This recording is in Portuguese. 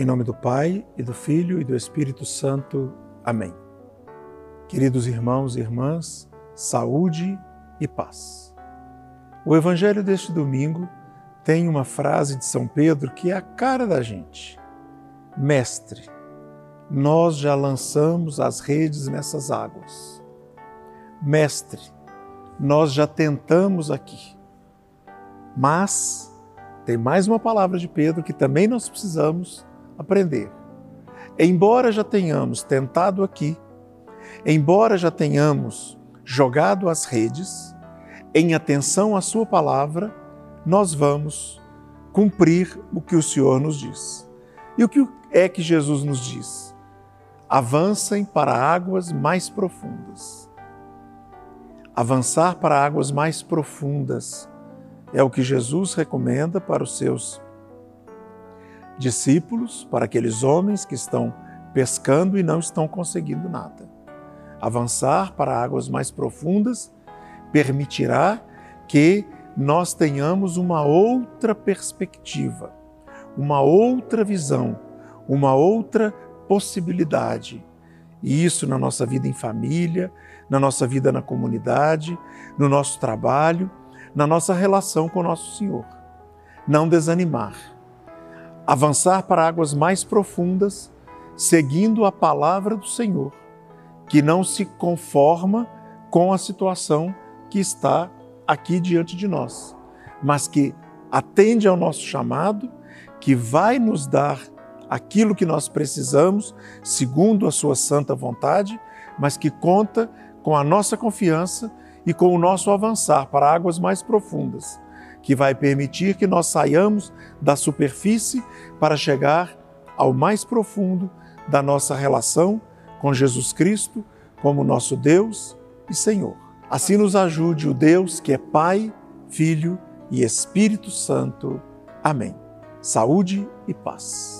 Em nome do Pai, e do Filho e do Espírito Santo. Amém. Queridos irmãos e irmãs, saúde e paz. O Evangelho deste domingo tem uma frase de São Pedro que é a cara da gente. Mestre, nós já lançamos as redes nessas águas. Mestre, nós já tentamos aqui. Mas tem mais uma palavra de Pedro que também nós precisamos aprender. Embora já tenhamos tentado aqui, embora já tenhamos jogado as redes, em atenção à Sua palavra, nós vamos cumprir o que o Senhor nos diz. E o que é que Jesus nos diz? Avancem para águas mais profundas. Avançar para águas mais profundas é o que Jesus recomenda para os seus discípulos, para aqueles homens que estão pescando e não estão conseguindo nada. Avançar para águas mais profundas permitirá que nós tenhamos uma outra perspectiva, uma outra visão, uma outra possibilidade. E isso na nossa vida em família, na nossa vida na comunidade, no nosso trabalho, na nossa relação com o nosso Senhor. Não desanimar avançar para águas mais profundas, seguindo a palavra do Senhor, que não se conforma com a situação que está aqui diante de nós, mas que atende ao nosso chamado, que vai nos dar aquilo que nós precisamos, segundo a sua santa vontade, mas que conta com a nossa confiança e com o nosso avançar para águas mais profundas que vai permitir que nós saiamos da superfície para chegar ao mais profundo da nossa relação com Jesus Cristo como nosso Deus e Senhor. Assim nos ajude o Deus que é Pai, Filho e Espírito Santo. Amém. Saúde e paz.